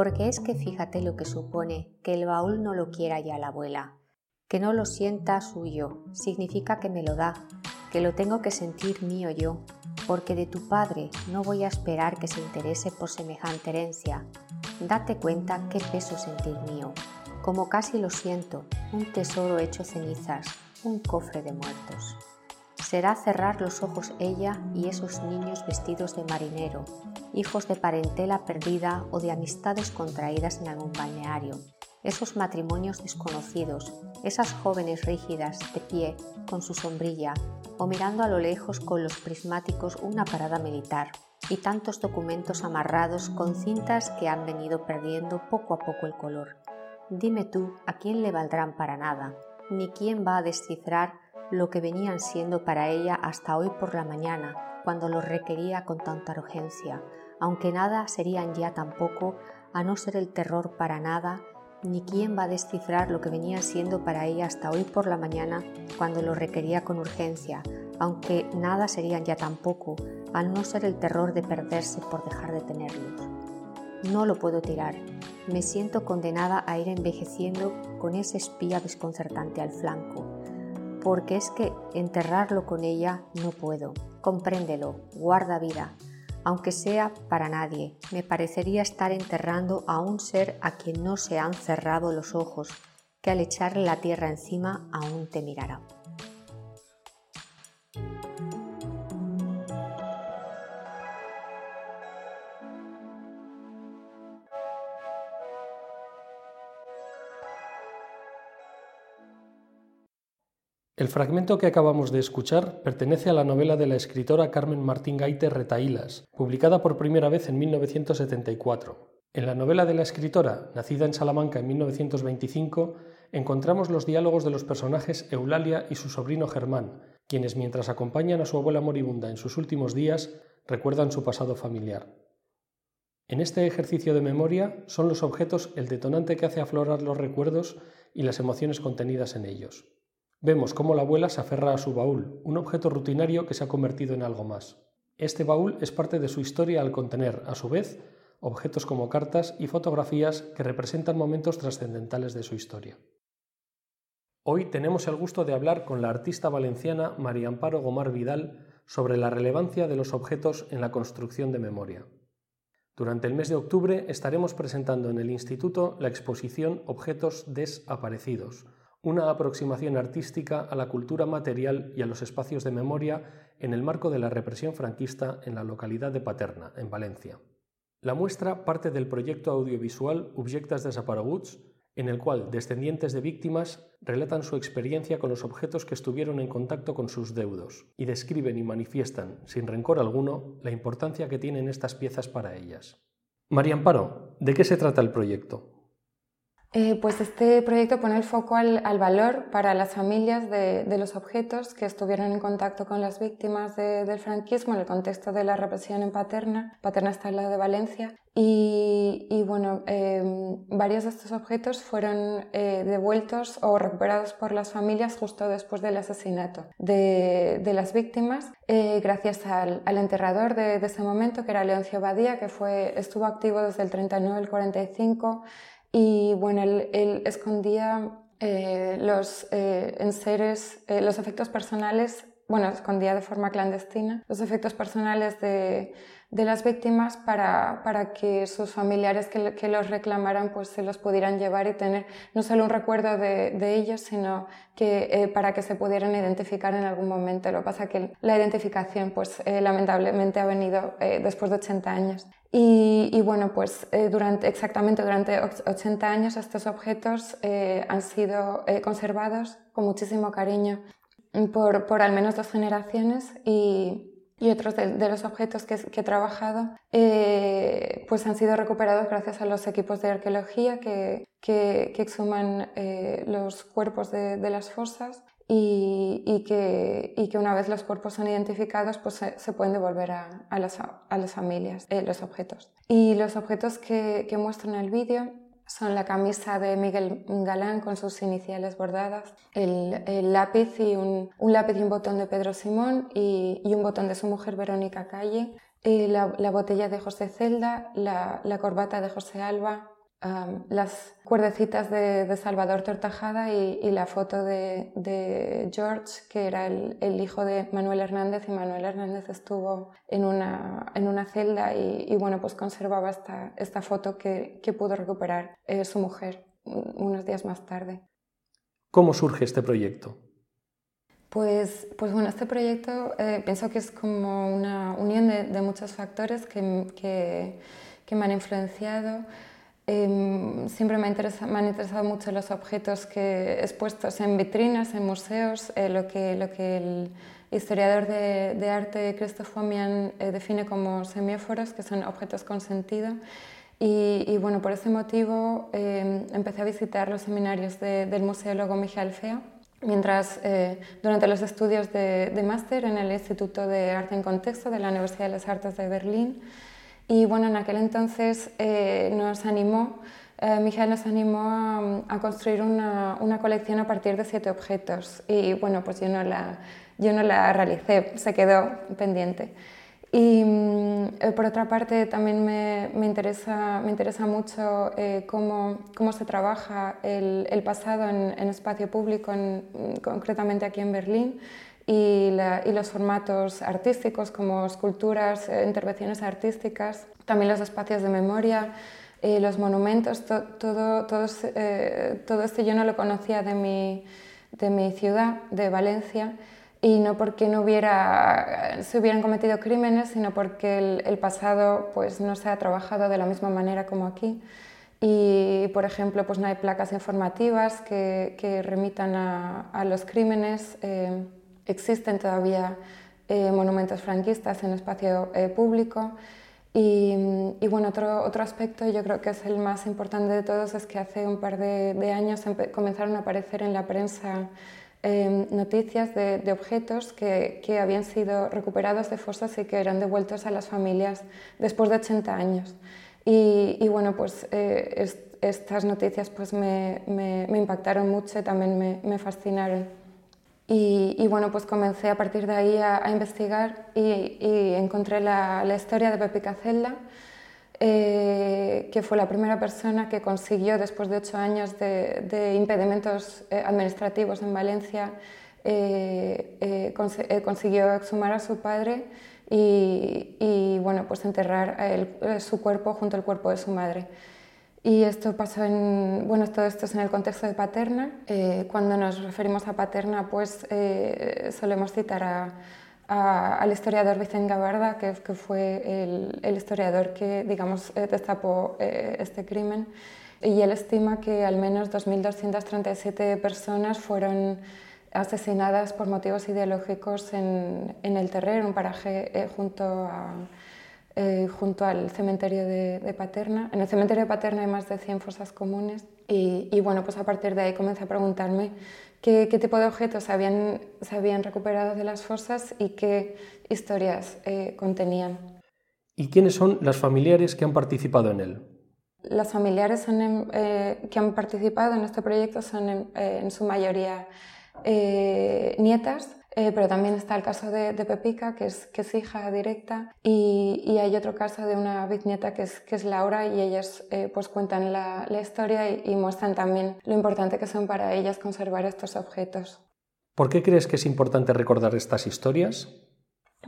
Porque es que fíjate lo que supone que el baúl no lo quiera ya la abuela, que no lo sienta suyo, significa que me lo da, que lo tengo que sentir mío yo, porque de tu padre no voy a esperar que se interese por semejante herencia. Date cuenta qué peso sentir mío, como casi lo siento, un tesoro hecho cenizas, un cofre de muertos. Será cerrar los ojos ella y esos niños vestidos de marinero, hijos de parentela perdida o de amistades contraídas en algún balneario, esos matrimonios desconocidos, esas jóvenes rígidas de pie con su sombrilla o mirando a lo lejos con los prismáticos una parada militar y tantos documentos amarrados con cintas que han venido perdiendo poco a poco el color. Dime tú a quién le valdrán para nada, ni quién va a descifrar lo que venían siendo para ella hasta hoy por la mañana, cuando lo requería con tanta urgencia, aunque nada serían ya tampoco, a no ser el terror para nada, ni quién va a descifrar lo que venía siendo para ella hasta hoy por la mañana cuando lo requería con urgencia, aunque nada serían ya tampoco, al no ser el terror de perderse por dejar de tenerlos. No lo puedo tirar, me siento condenada a ir envejeciendo con ese espía desconcertante al flanco, porque es que enterrarlo con ella no puedo. Compréndelo, guarda vida, aunque sea para nadie. Me parecería estar enterrando a un ser a quien no se han cerrado los ojos, que al echarle la tierra encima aún te mirará. El fragmento que acabamos de escuchar pertenece a la novela de la escritora Carmen Martín Gaite Retaílas, publicada por primera vez en 1974. En la novela de la escritora, nacida en Salamanca en 1925, encontramos los diálogos de los personajes Eulalia y su sobrino Germán, quienes mientras acompañan a su abuela moribunda en sus últimos días, recuerdan su pasado familiar. En este ejercicio de memoria son los objetos el detonante que hace aflorar los recuerdos y las emociones contenidas en ellos. Vemos cómo la abuela se aferra a su baúl, un objeto rutinario que se ha convertido en algo más. Este baúl es parte de su historia al contener, a su vez, objetos como cartas y fotografías que representan momentos trascendentales de su historia. Hoy tenemos el gusto de hablar con la artista valenciana María Amparo Gomar Vidal sobre la relevancia de los objetos en la construcción de memoria. Durante el mes de octubre estaremos presentando en el Instituto la exposición Objetos desaparecidos, una aproximación artística a la cultura material y a los espacios de memoria en el marco de la represión franquista en la localidad de Paterna, en Valencia. La muestra parte del proyecto audiovisual Objectes Desapareguts, en el cual descendientes de víctimas relatan su experiencia con los objetos que estuvieron en contacto con sus deudos y describen y manifiestan, sin rencor alguno, la importancia que tienen estas piezas para ellas. María Amparo, ¿de qué se trata el proyecto? Eh, pues este proyecto pone el foco al, valor para las familias de, los objetos que estuvieron en contacto con las víctimas del franquismo en el contexto de la represión en Paterna. Paterna está al lado de Valencia. Y, bueno, em, varios de estos objetos fueron eh, devueltos o recuperados por las familias justo después del asesinato de, las víctimas, eh, gracias al, enterrador de, ese momento, que era Leoncio Badía, que fue, estuvo activo desde el 39 al 45 y bueno, él, escondía eh, los eh, enseres, eh, los efectos personales, bueno, escondía de forma clandestina los efectos personales de, de las víctimas para, para, que sus familiares que, que, los reclamaran pues se los pudieran llevar y tener no solo un recuerdo de, de ellos, sino que eh, para que se pudieran identificar en algún momento. Lo que pasa que la identificación pues eh, lamentablemente ha venido eh, después de 80 años. Y, y bueno, pues durante, exactamente durante 80 años estos objetos han sido conservados con muchísimo cariño por, por al menos dos generaciones y, y otros de, los objetos que, he trabajado eh, pues han sido recuperados gracias a los equipos de arqueología que, que, exhuman eh, los cuerpos de, las fosas y, y, que, y, que, una vez los cuerpos son identificados pues se, pueden devolver a, las, a las, familias eh, los objetos. Y los objetos que, que muestro en el vídeo son la camisa de Miguel Galán con sus iniciales bordadas, el, lápiz y un, lápiz y un botón de Pedro Simón y, un botón de su mujer Verónica Calle, la, botella de José Celda, la, corbata de José Alba, las cuerdecitas de, Salvador Tortajada y, la foto de, George, que era el, hijo de Manuel Hernández, y Manuel Hernández estuvo en una, en una celda y, bueno, pues conservaba esta, esta foto que, que pudo recuperar eh, su mujer unos días más tarde. ¿Cómo surge este proyecto? Pues, pues bueno, este proyecto eh, pienso que es como una unión de, muchos factores que, que, que me han influenciado. Em, siempre me, me, han interesado mucho los objetos que expuestos en vitrinas, en museos, eh, lo, que, el historiador de, arte Christoph Fomian eh, define como semióforos, que son objetos con sentido. Y, bueno, por ese motivo em, empecé a visitar los seminarios del museólogo Michael Fea, mientras eh, durante los estudios de máster en el Instituto de Arte en Contexto de la Universidad de las Artes de Berlín, y bueno, en aquel entonces eh, nos animó, eh, Miguel nos animó a, construir una, una, colección a partir de siete objetos. Y bueno, pues yo no la, yo no la realicé, se quedó pendiente. Y mm, eh, por otra parte, también me, me, interesa, me interesa mucho cómo, cómo, se trabaja el, el pasado en, en, espacio público, en, concretamente aquí en Berlín y, los formatos artísticos como esculturas, eh, intervenciones artísticas, también los espacios de memoria, eh, los monumentos, todo, todo, eh, todo, esto yo no lo conocía de mi, de mi ciudad, de Valencia, y no porque no hubiera, se hubieran cometido crímenes, sino porque el, pasado pues, no se ha trabajado de la misma manera como aquí. Y, por ejemplo, pues no hay placas informativas que, que remitan a, a los crímenes existen todavía eh, monumentos franquistas en espacio eh, público. Y, bueno, otro, otro aspecto, yo creo que es el más importante de todos, es que hace un par de, años comenzaron a aparecer en la prensa em, noticias de, objetos que, habían sido recuperados de fosas y que eran devueltos a las familias después de 80 años. Y, bueno, pues eh, estas noticias pues me, impactaron mucho y también me fascinaron. Y, bueno, pues comencé a partir de ahí a, investigar y, encontré la, historia de Pepe Cazelda, eh, que fue la primera persona que consiguió, después de ocho años de, impedimentos eh, administrativos en Valencia, eh, consiguió exhumar a su padre y, bueno, pues enterrar su cuerpo junto al cuerpo de su madre. Y esto pasó en, bueno, todo esto es en el contexto de Paterna. Eh, cuando nos referimos a Paterna, pues eh, solemos citar a, al historiador Vicente Gabarda, que, que fue el, el, historiador que, digamos, eh, destapó este crimen. Y él estima que al menos 2.237 personas fueron asesinadas por motivos ideológicos en, en el Terrer, un paraje junto a eh, junto al cementerio de, Paterna. En el cementerio de Paterna hay más de 100 fosas comunes y, bueno, pues a partir de ahí comencé a preguntarme qué, tipo de objetos habían, se habían, recuperado de las fosas y qué historias eh, contenían. ¿Y quiénes son las familiares que han participado en él? Las familiares eh, que han participado en este proyecto son en, en su mayoría nietas eh, pero también está el caso de, Pepica, que es, que es hija directa, y, hay otro caso de una bisnieta que es, que es Laura, y ellas eh, pues cuentan la, la historia y, y, muestran también lo importante que son para ellas conservar estos objetos. ¿Por qué crees que es importante recordar estas historias?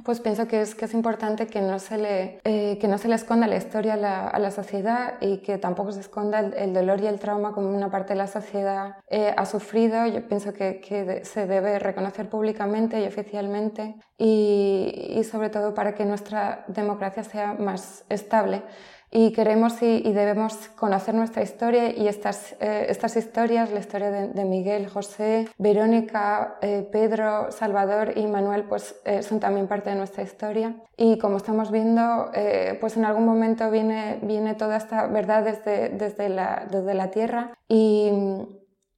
Pues pienso que es, que es importante que no, se le, eh, que no se le esconda la historia a la, sociedad y que tampoco se esconda el, dolor y el trauma como una parte de la sociedad eh, ha sufrido. Yo pienso que, que, se debe reconocer públicamente y oficialmente y, y sobre todo para que nuestra democracia sea más estable y queremos y, debemos conocer nuestra historia y estas, eh, estas historias, la historia de, Miguel, José, Verónica, eh, Pedro, Salvador y Manuel, pues eh, son también parte de nuestra historia. Y como estamos viendo, pues en algún momento viene, viene toda esta verdad desde, desde, la, desde la tierra y,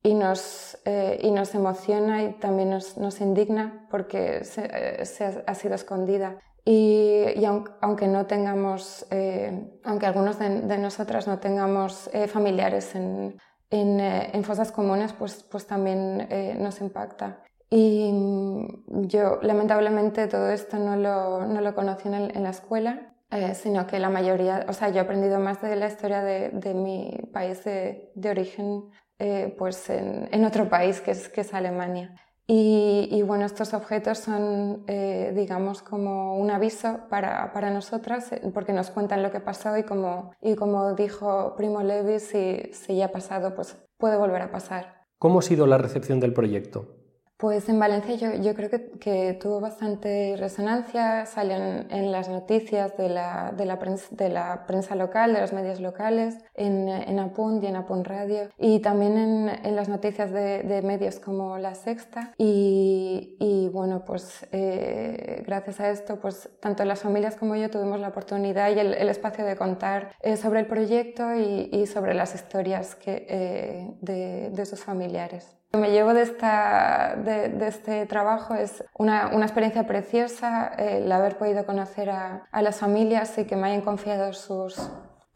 y, nos, y nos emociona y también nos, nos indigna porque se, se ha sido escondida. Y, aunque, no tengamos, eh, aunque algunos de, nosotras no tengamos eh, familiares en, eh, en, fosas comunes, pues, pues también nos impacta. Y mm, yo lamentablemente todo esto no lo, no lo conocí en, la escuela eh, sino que la mayoría, o sea, yo he aprendido más de la historia de, de mi país de, de origen eh, pues en, en, otro país que es, que es Alemania. Y, y, bueno, estos objetos son, eh, digamos, como un aviso para, para, nosotras, porque nos cuentan lo que pasó y como, y como dijo Primo Levi, si, si ya ha pasado, pues puede volver a pasar. ¿Cómo ha sido la recepción del proyecto? Pues en Valencia yo, creo que, tuvo bastante resonancia, salen en las noticias de la, de la, prensa, de la prensa local, de los medios locales, en, en Apunt y en Apunt Radio, y también en, en las noticias de, medios como La Sexta. Y, y bueno, pues eh, gracias a esto, pues tanto las familias como yo tuvimos la oportunidad y el, el espacio de contar eh, sobre el proyecto y, y, sobre las historias que, eh, de, de sus familiares. Lo que me llevo de, esta, de, de este trabajo es una, una experiencia preciosa, el haber podido conocer a, a, las familias y que me hayan confiado sus,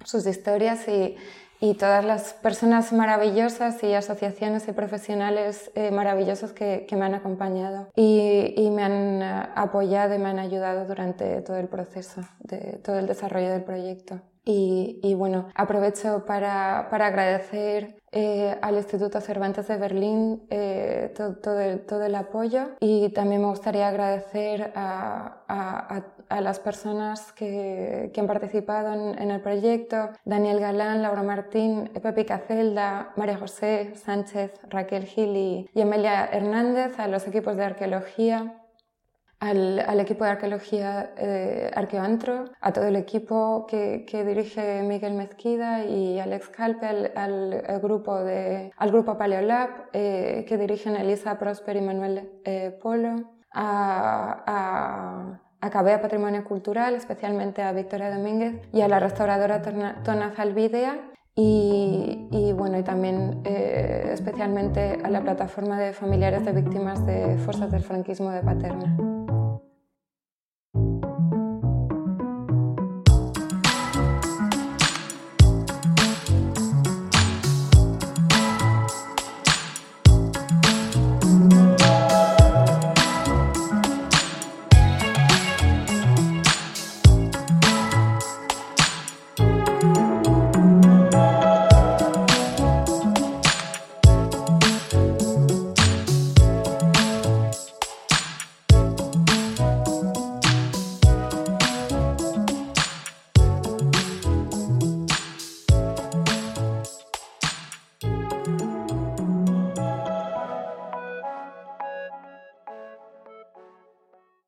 sus historias y, y todas las personas maravillosas y asociaciones y profesionales eh, maravillosos que, que, me han acompañado y, y, me han apoyado y me han ayudado durante todo el proceso, de todo el desarrollo del proyecto. Y, y bueno, aprovecho para, para agradecer eh, al Instituto Cervantes de Berlín eh, todo, el, apoyo. Y también me gustaría agradecer a, a, a las personas que, que han participado en, el proyecto, Daniel Galán, Laura Martín, Pepi Cacelda, María José Sánchez, Raquel Gil y, Emilia Hernández, a los equipos de arqueología, al, al, equipo de arqueología eh, Arqueoantro, a todo el equipo que, que, dirige Miguel Mezquida y Alex Calpe, al, al grupo, de, al grupo Paleolab eh, que dirigen Elisa Prosper y Manuel eh, Polo, a, a Acabé Patrimonio Cultural, especialmente a Victoria Domínguez y a la restauradora Tona Zalvidea y, y, bueno, y también eh, especialmente a la plataforma de familiares de víctimas de fuerzas del franquismo de Paterna.